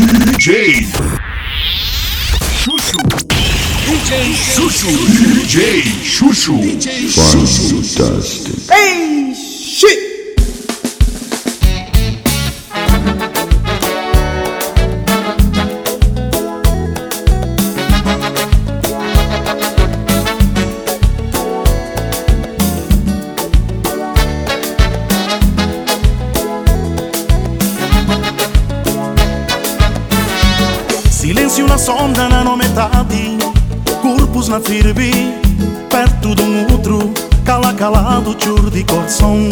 DJ Chuchu. DJ Chuchu. DJ Chuchu. DJ Chuchu. Fantastic. Hey, shit. Na firme Perto de um outro Cala calado, chur de coração.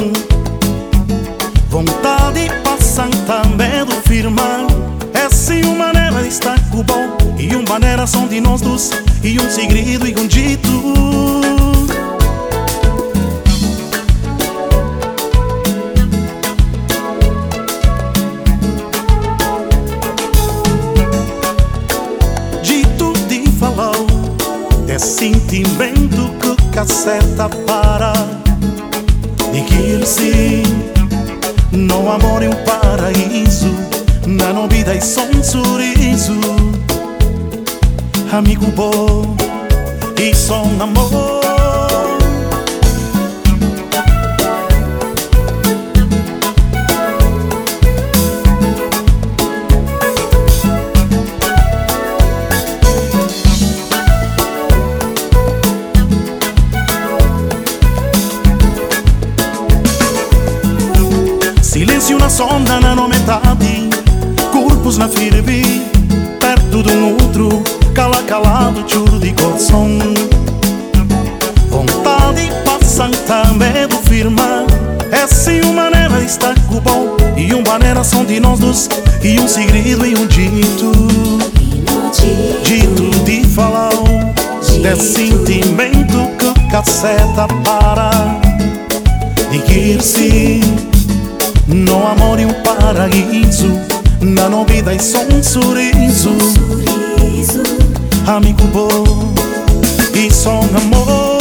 Vontade passam também do firmar. É sim uma maneira com bom E uma maneira são de nós dois E um segredo e um Dito caceta para. Dizer-se No amor é um paraíso Na novidade é só um sorriso. Amigo bom E só um amor Firme Perto de um outro Cala calado, churo de coração. Vontade passam também do firmar É sim uma maneira de estar com bom E uma maneira são de nós dois E um segredo e um dito. Dito de falar De sentimento que caceta para. Dizer-se no amor e um paraíso Na novidade só um sorriso. Amigo bom. E só um amor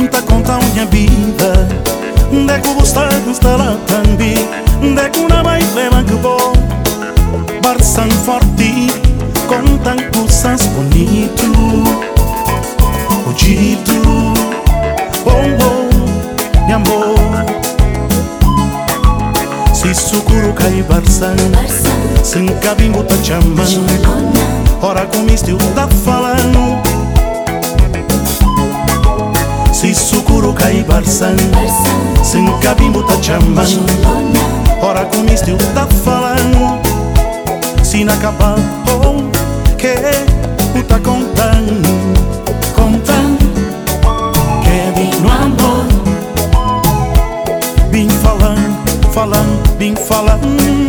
A mim tá contando minha vida. Deco você está lá também Deco na vai leva que bom Barçam forte Contam coisas bonito. O dito Oh oh Meu amor. Se sucuro cai barçam Sem cabimbo tá chamando Ora como isto tá falando cai barçam Sem cabimbo tá Ora como isto tá falando. Se na capa oh Que o tá no amor. Vim falando, falando, vim falando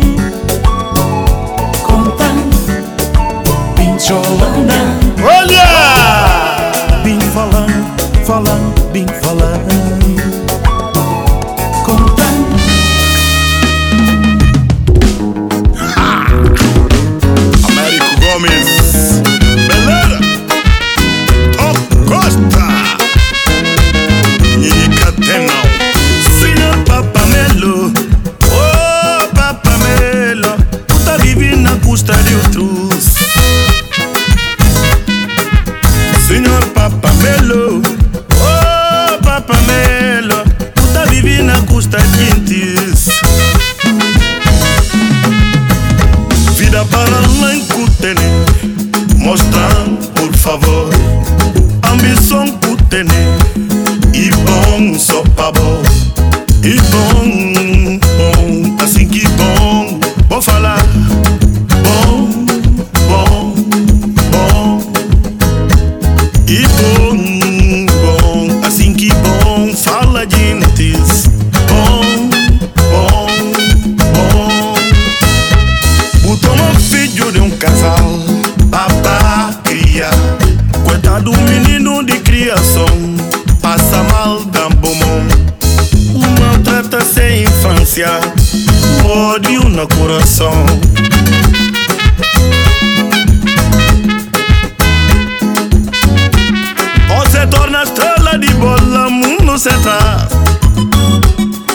Você torna estrela de bola, mundo se traz.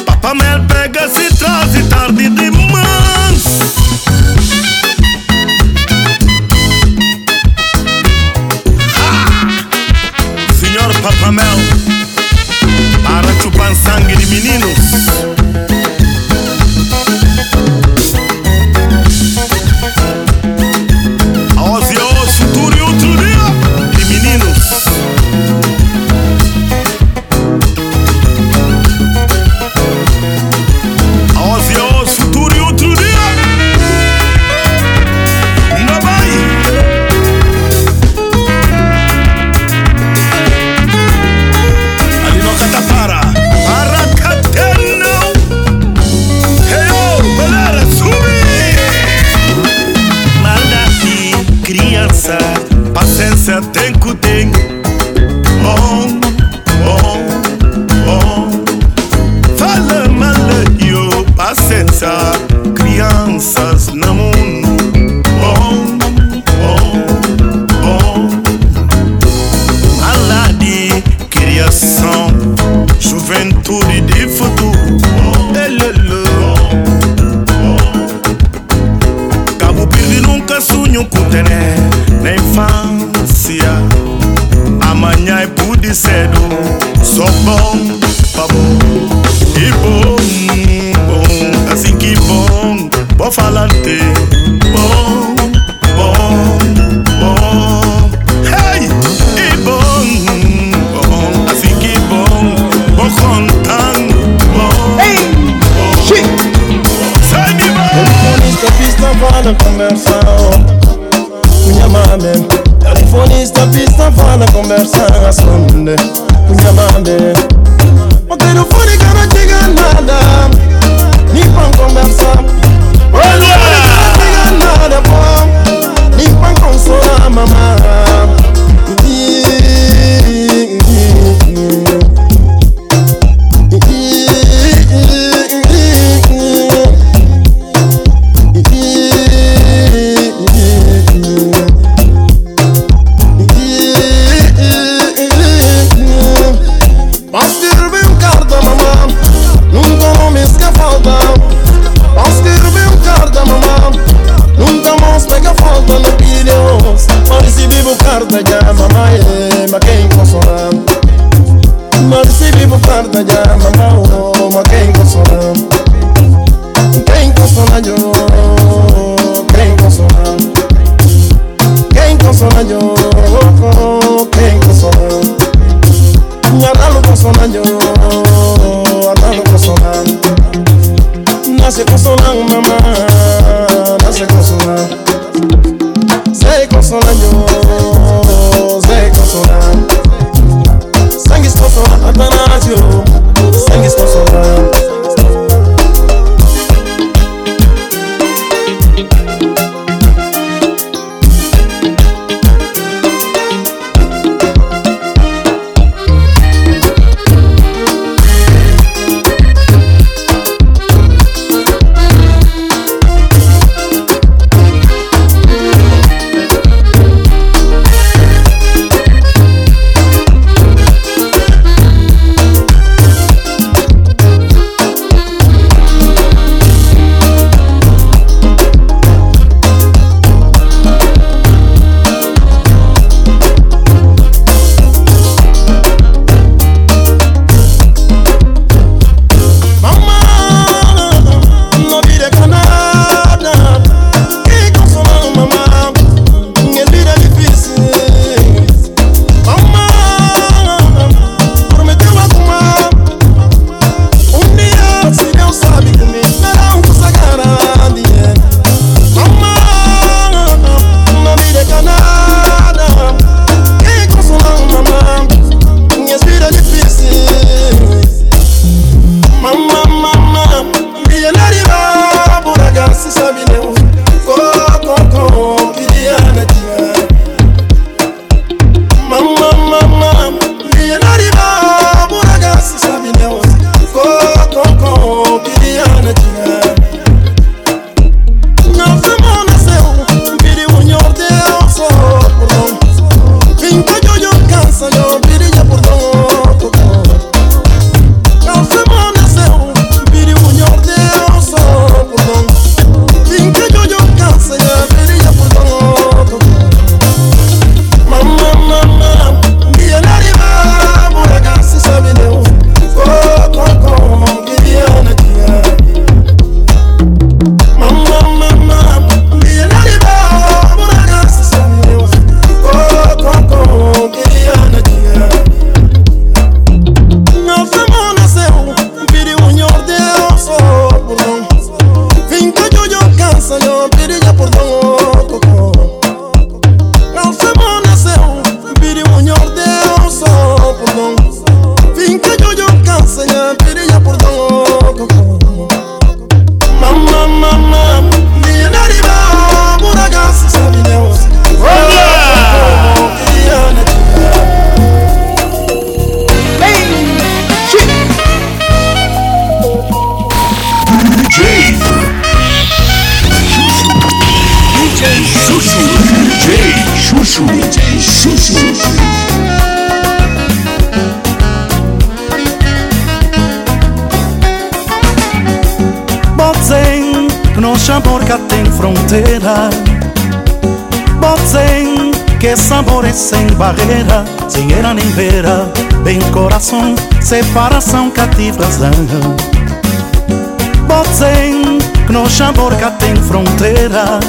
Papamel pega, se traz e tarde demais. Senhor Papamel, para chupar sangue de meninos. conversão Unyamambe Telefonista pista fala conversação Unyamambe O telefone que não chega nada Nipan conversar O telefone que não chega nada Nipan consolar mamãe sem barreira Sem era nem beira Bem coração, separação cativa razão Botzen que no sabor que tem fronteira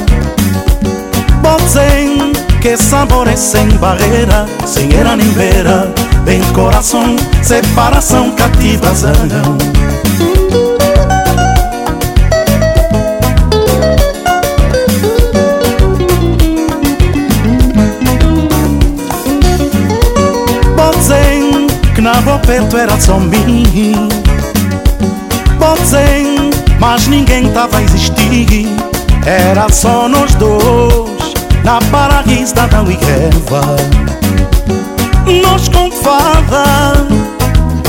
Botzen que sabor é sem barreira Sem era nem beira Bem coração, separação cativa era só mim ser, mas ninguém tava a existir. Era só nós dois Na paraíso da Uigueva Nós com fada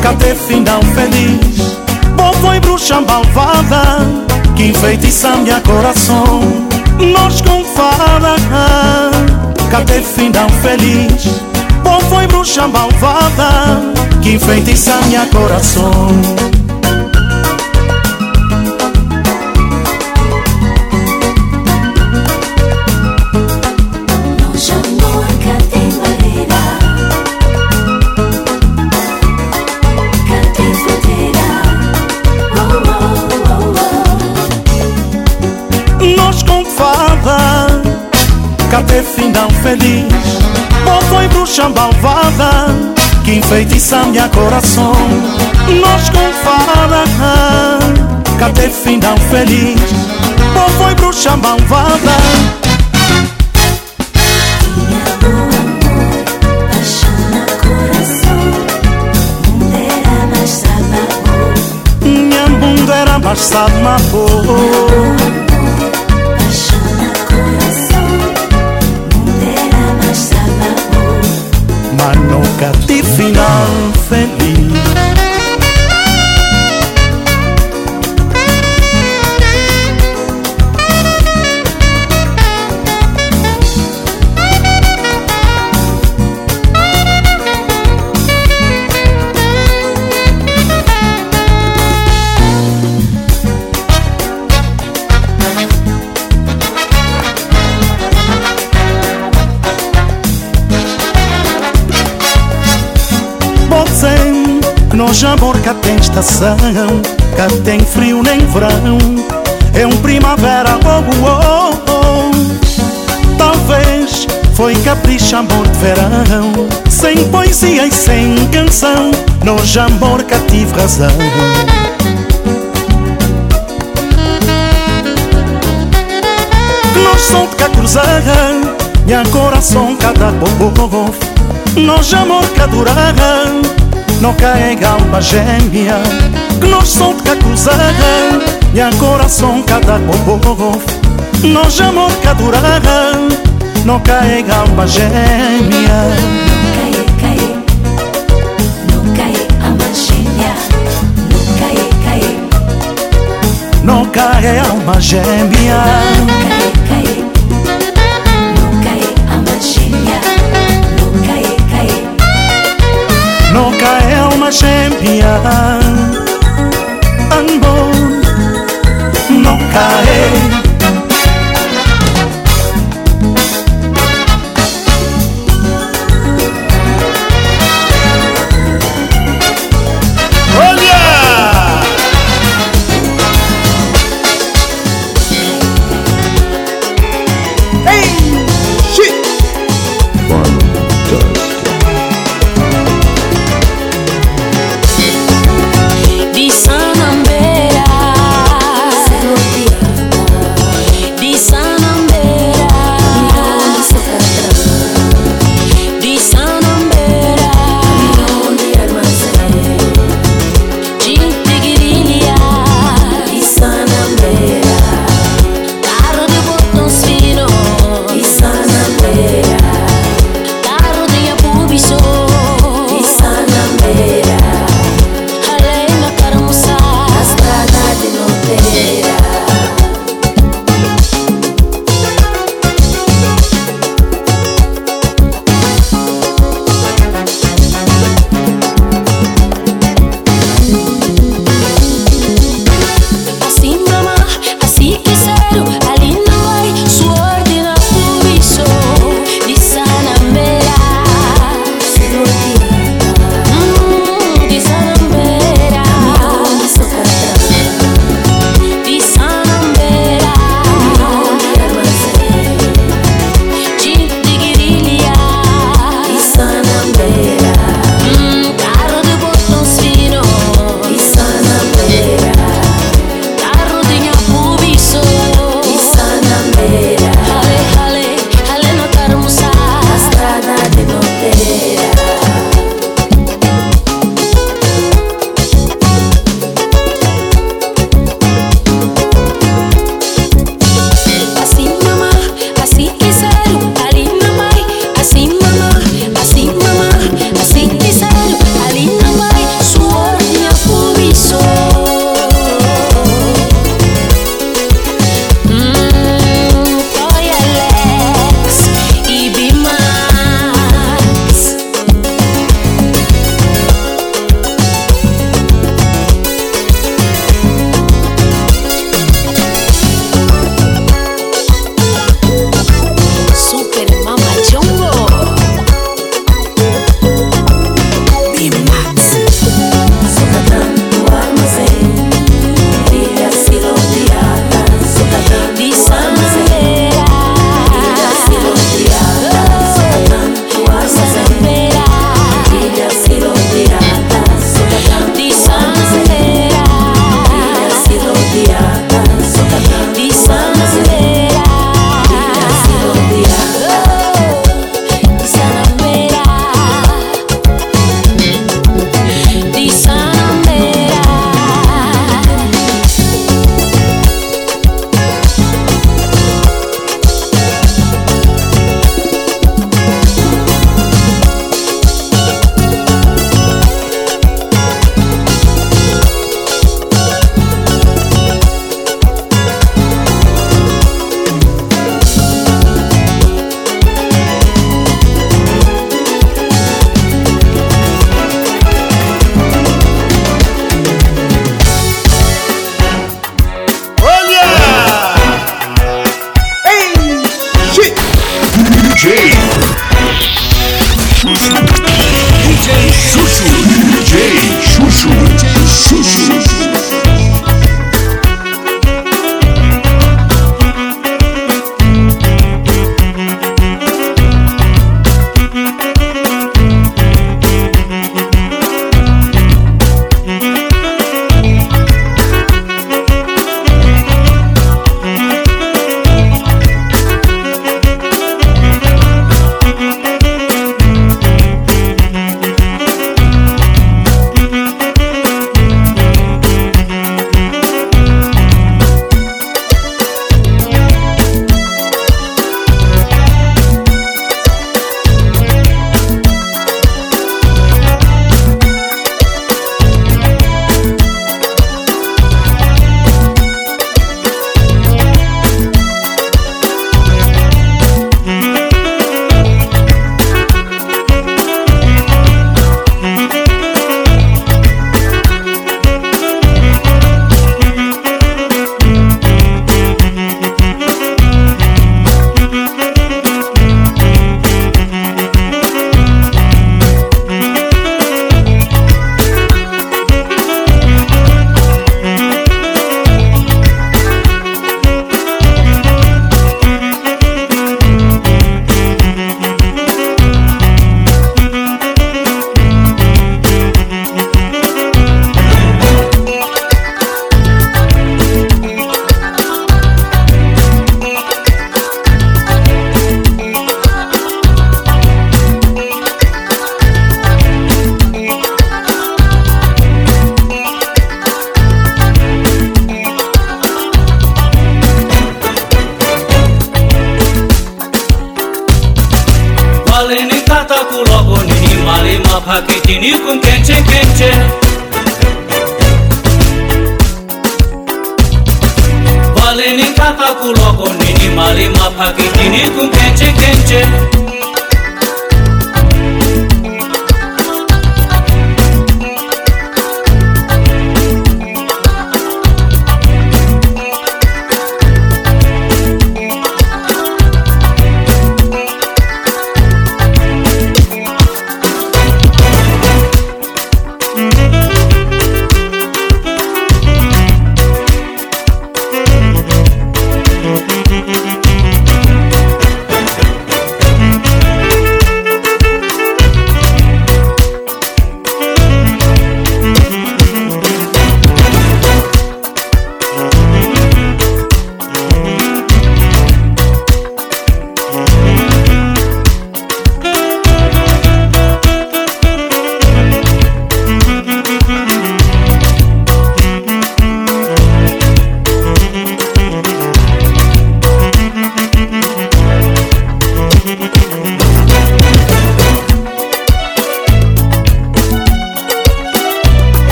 Cadê final feliz? Bom foi bruxa malvada Que enfeitiça minha coração. Nós com fada Cadê final feliz foi bruxa malvada que enfeitiça minha coração. Cadê final feliz foi bruxa malvada que enfeitiça minha coração. Nós com fada Cadê final feliz? Ou foi bruxa malvada? Minha bunda era mais sabe, negatif final feliz Nós amor cá tem estação Cá tem frio nem verão É um primavera, oh, oh, oh. Talvez foi capricho amor de verão Sem poesia e sem canção Nós amor cá tive razão Nós som de cá cruzar Minha coração cada bobo Nós amor cá durar não carrega alma gêmea Que nós somos de cruzada E a coração cada povo Nós amor que durará Não carrega alma gêmea Não cai, cai Não cai alma gêmea Não cai, cai Não cai alma gêmea Não cai, cai Não cai mashempia anbon nokae.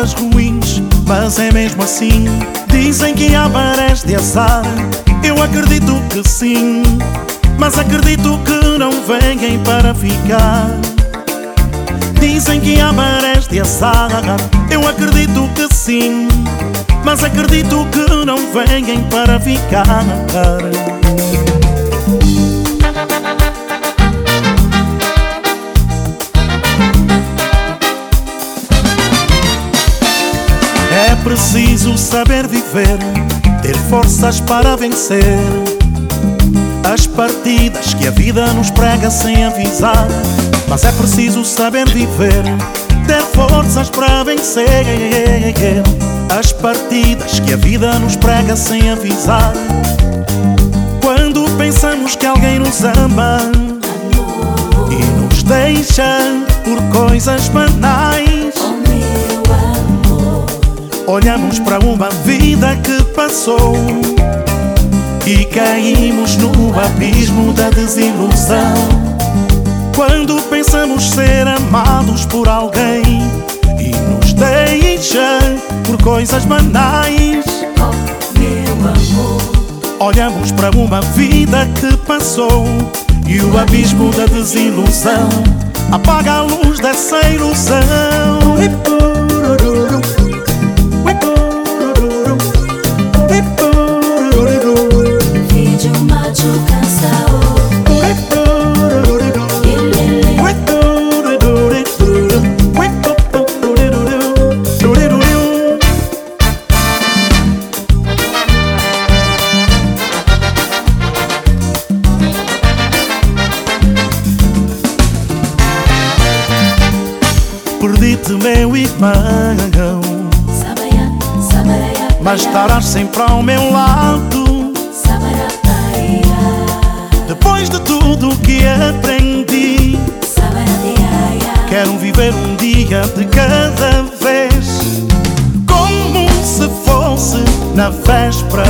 Belas, ruins Mas é mesmo assim. Dizem que há marés de azar Eu acredito que sim. Mas acredito que não vêm para ficar. Dizem que há marés de azar Eu acredito que sim. Mas acredito que não vêm para ficar preciso saber viver, ter forças para vencer as partidas que a vida nos prega sem avisar. Mas é preciso saber viver, ter forças para vencer as partidas que a vida nos prega sem avisar. Quando pensamos que alguém nos ama e nos deixa por coisas banais. Olhamos para uma vida que passou e caímos no abismo da desilusão. Quando pensamos ser amados por alguém e nos deixa por coisas banais. Olhamos para uma vida que passou e o abismo da desilusão apaga a luz dessa ilusão. perdi-te meu irmão. Mas estarás sempre ao meu lado. de cada vez, como se fosse na véspera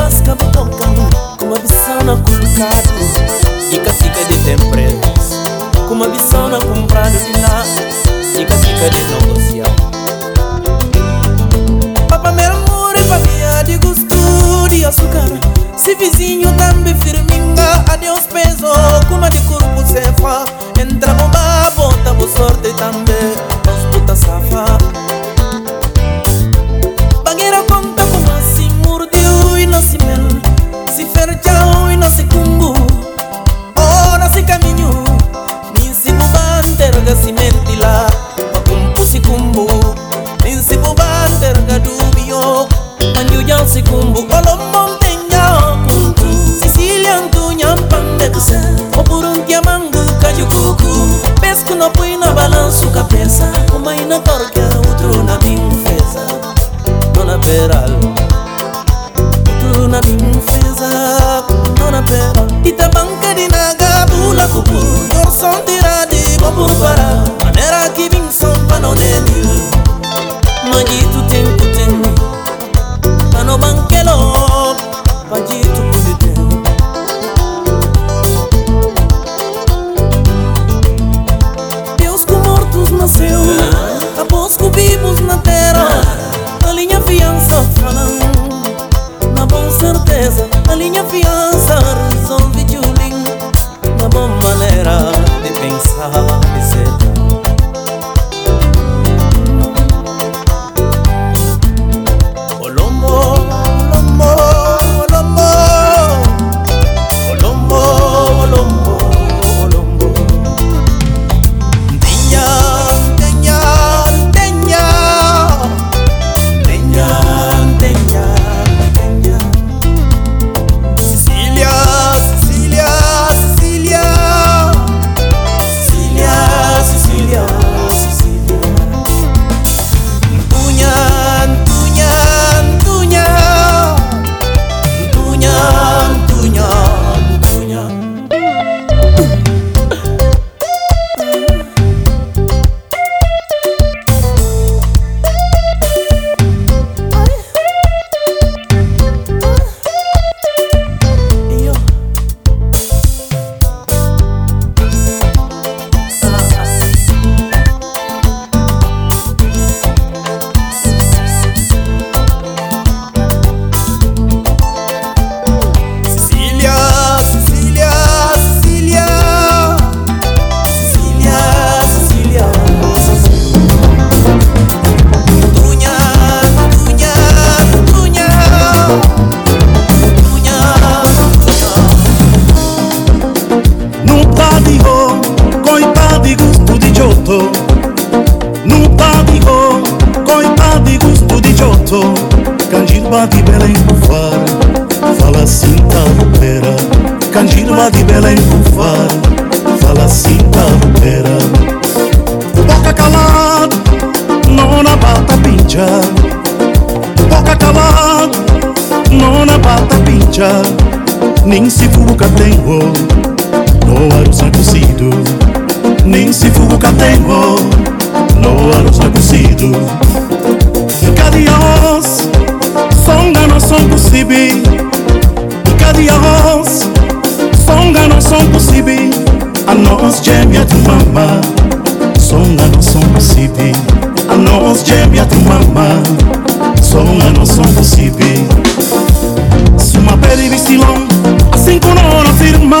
masca a visão bisana kumkatu Fica, fica de temprens Kuma bisana comprado de nada. Fica, fica de não Annonce j'aime ya tumama Songa no son sibi Annonce j'aime ya tumama Songa no son sibi Suma peri visilon Assim que não na firma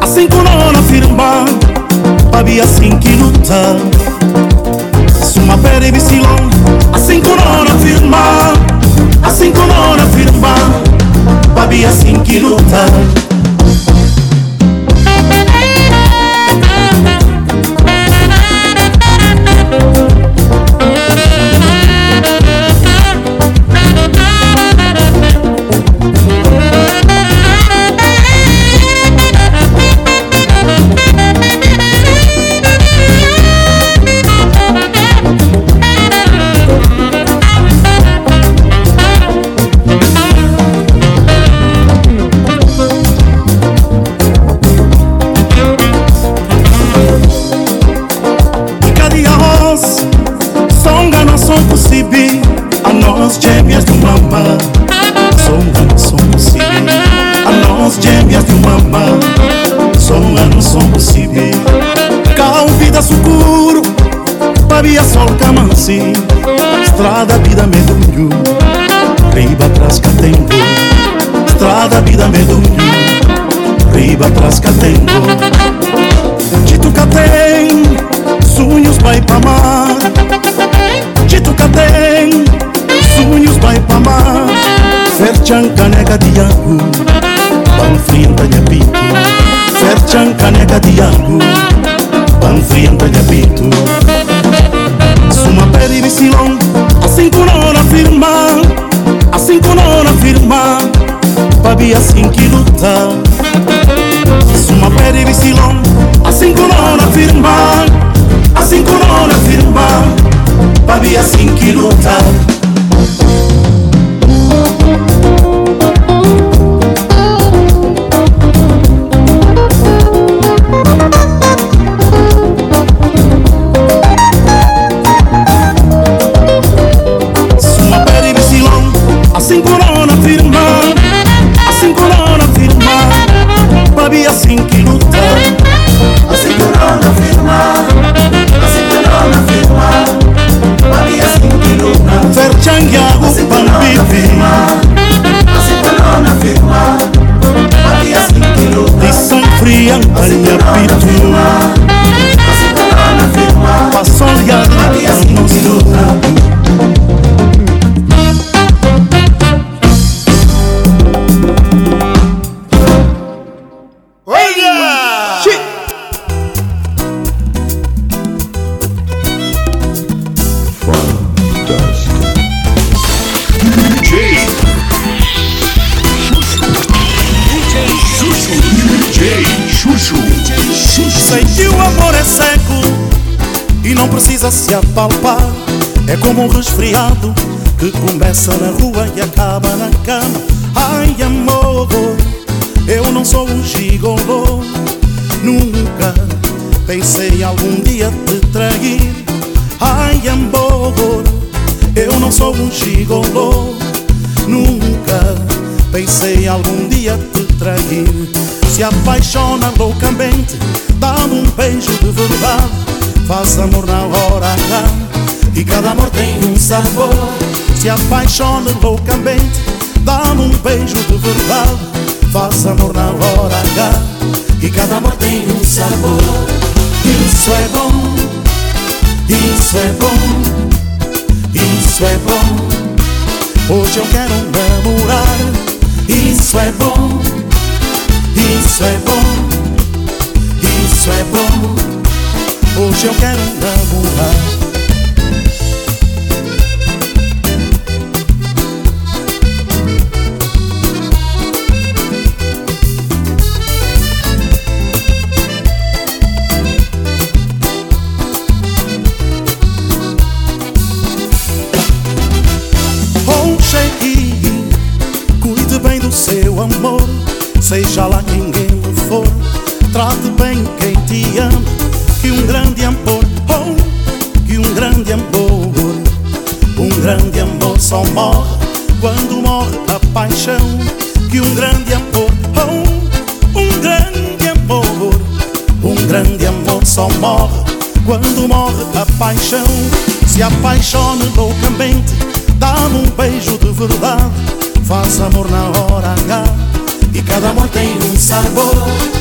Assim que não na firma Babi assim que luta Suma peri visilon Assim que não na firma Assim que não na firma Babi assim que luta Babia sol camansi Estrada vida medunho Riba atrás catengo. Estrada vida medunho Riba atrás catengo. Dito que tem sonhos vai pra mar. Dito que tem sonhos vai pra mar. Ferchan caneca de angu Ban frienta nha pito Ferchan caneca de angu Pito Suma peri visilon Assim que não afirma. Assim que não afirma. Babi assim que luta como um resfriado que começa na rua e acaba na cama. Ai, amor, eu não sou um gigolô. Nunca pensei algum dia te trair. Ai, amor, eu não sou um gigolô. Nunca pensei algum dia te trair. Se apaixona loucamente, dá-me um beijo de verdade. Faz amor na hora cada amor tem um sabor. Se apaixona loucamente, dá-me um beijo de verdade. Faz amor na hora H e cada amor tem um sabor. Isso é bom, isso é bom, isso é bom. Hoje eu quero namorar. Isso é bom, isso é bom, isso é bom. Hoje eu quero namorar. Seja lá quem ele for, trate bem quem te ama, que um grande amor, oh, que um grande amor, um grande amor só morre quando morre a paixão, que um grande amor, oh, um grande amor, um grande amor só morre quando morre a paixão. Se apaixone loucamente, dá-me um beijo de verdade. Faz amor na hora H e cada amor tem um sabor.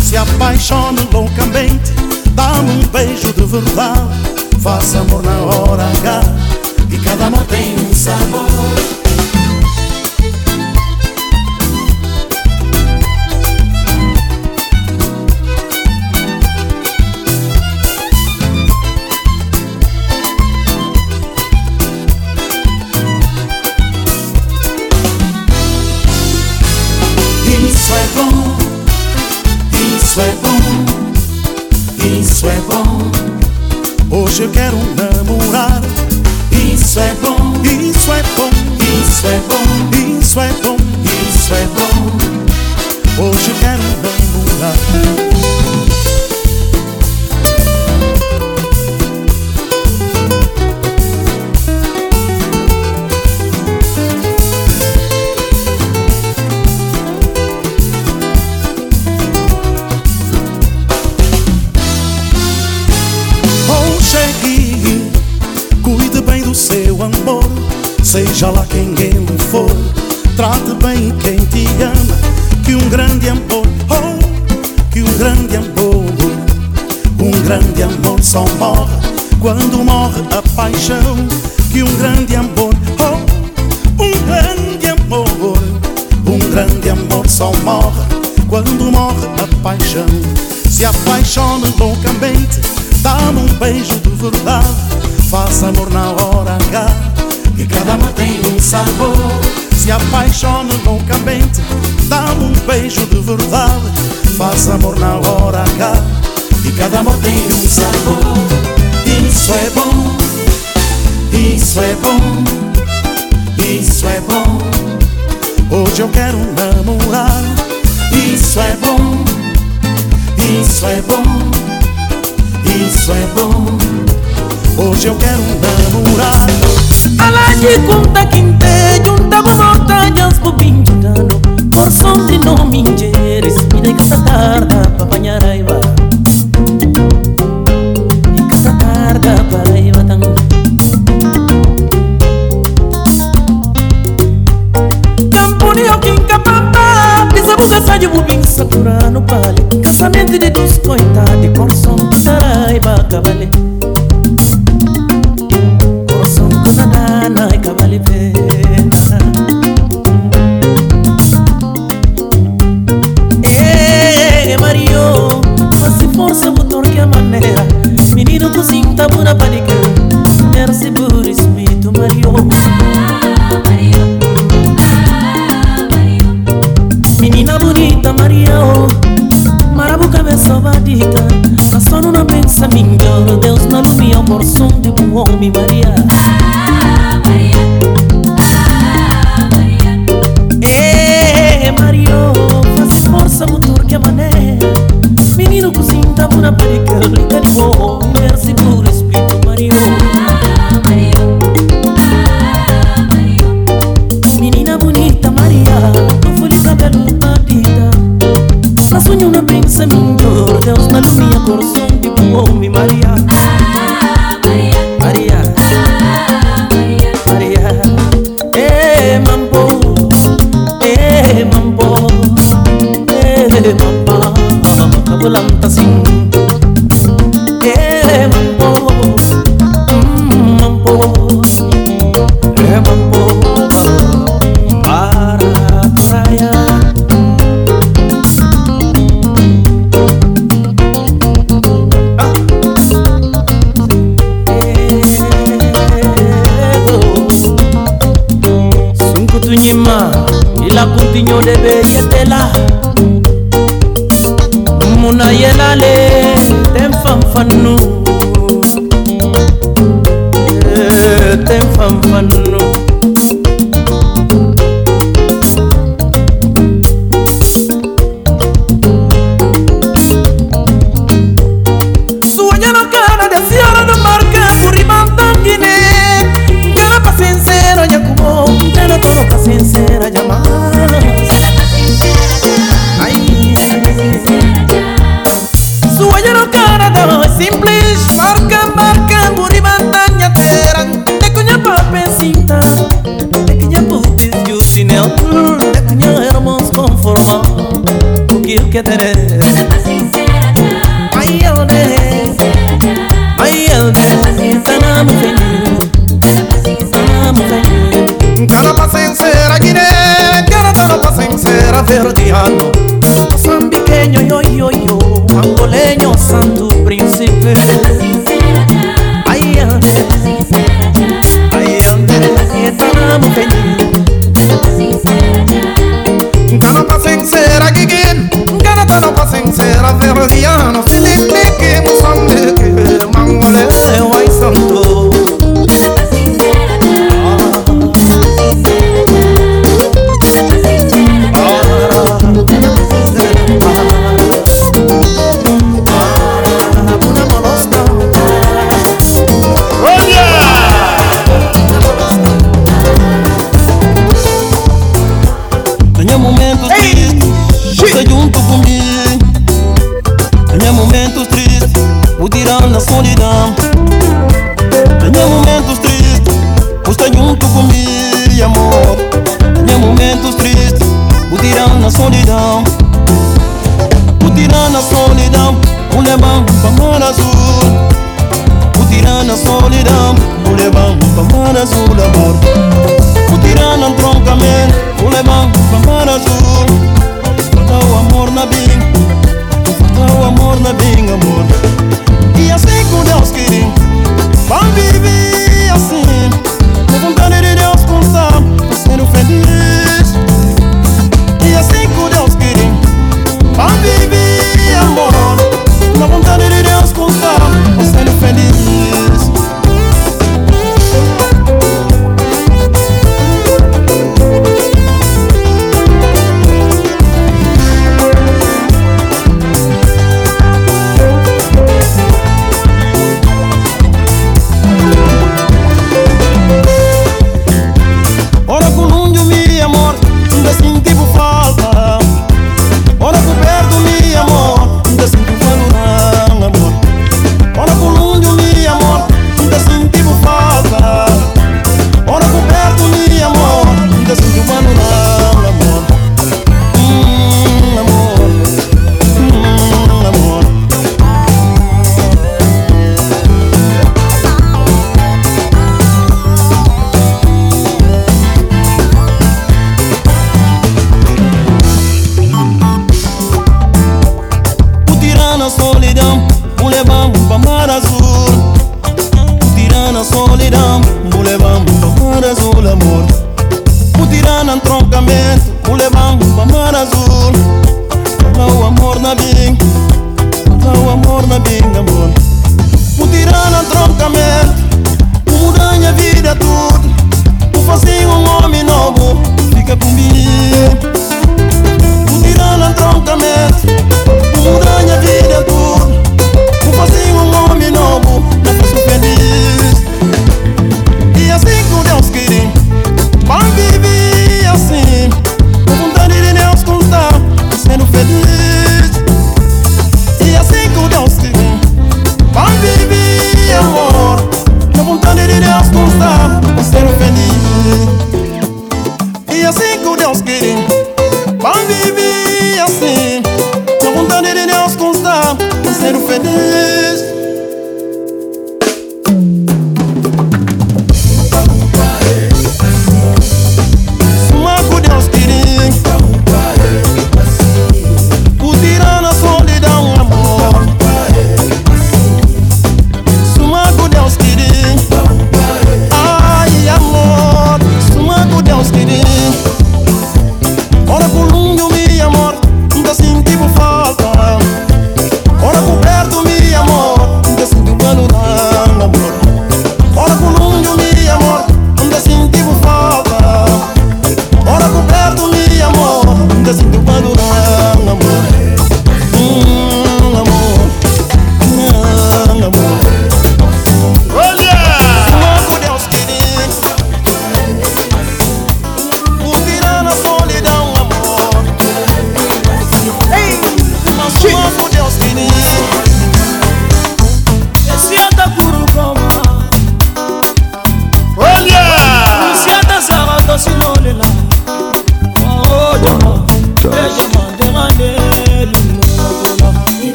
Se apaixone loucamente, dá-me um beijo de verdade. Faz amor na hora H e cada amor tem um sabor.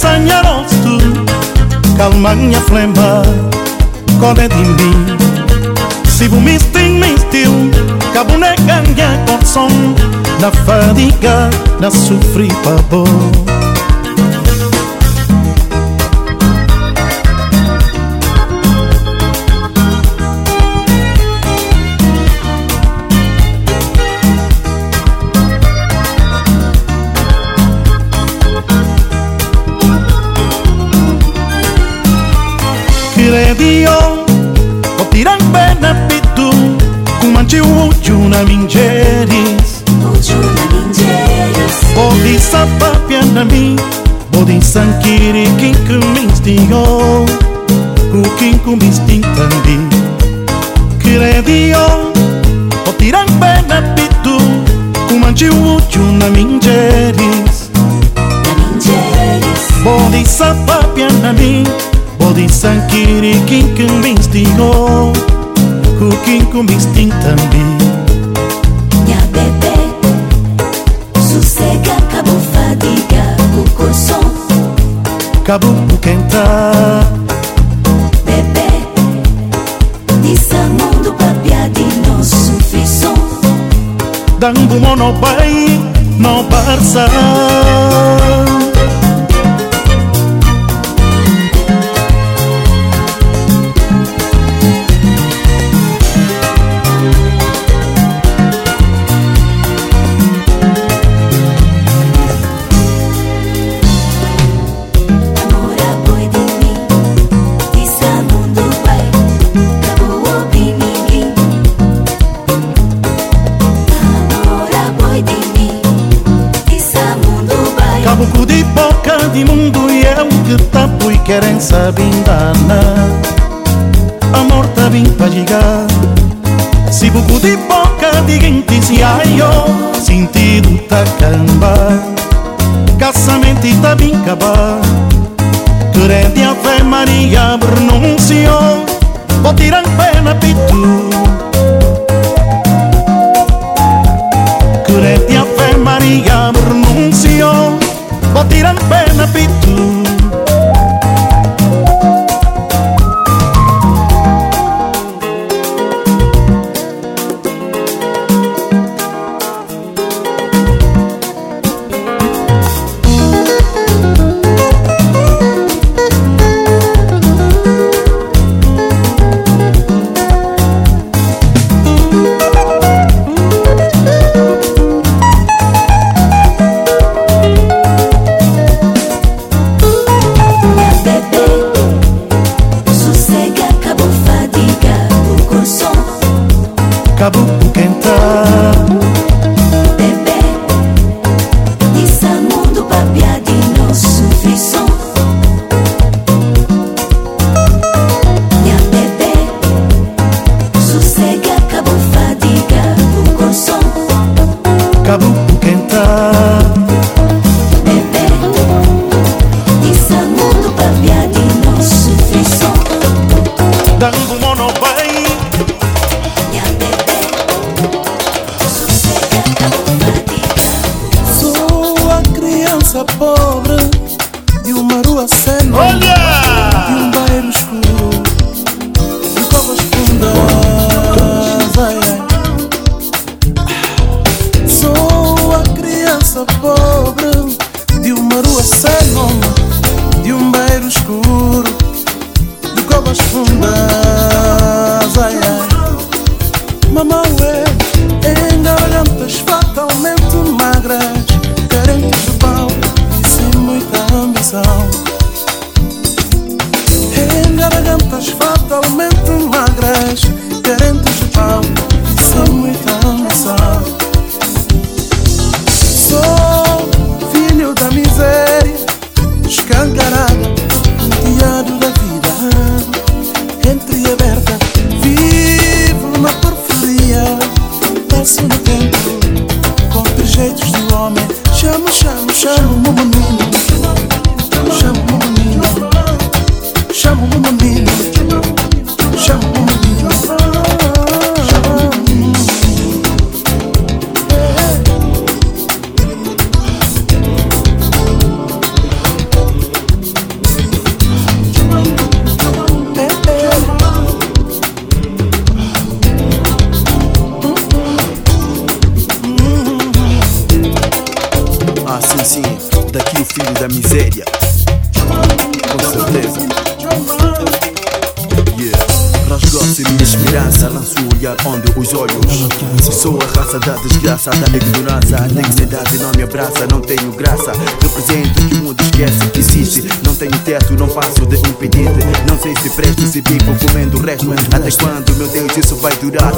Sanya tu Calmagna flemba Cone di mi Si bu misting mistiu Cabune ganga corson Na fadiga Na sufri pavor na mingeris bodhisapapianami bodhisankirikinkumisdio kukinkumistintandi kiredio otiranpenapitu kumanchiuchu na mingeris bodhisapapianami bodhisankirikinkumisdio kukinkumistintandi Kabou Bukenta. Bebê Disamando babiadi nosso frisson Dango monobai no Barça. Trabuco de boca de mundo e é eu que tá tapo e querem sabindana A morta bem pra ligar. Se buco de boca de gente se aiô Sentido tá camba. Caçamento tá bem cabá a fé Maria pronunciou Vou tirar pena pitu. Crente fé Maria pronunciou o tiran pena pitu. pobre de uma rua sem nome da desgraça, da ignorância. Nem ansiedade não me abraça, não tenho graça. Represento que o mundo esquece que existe. Não tenho teto, não passo de impedinte. Não sei se presto, se vivo comendo o resto. Até quando, meu Deus, isso vai durar?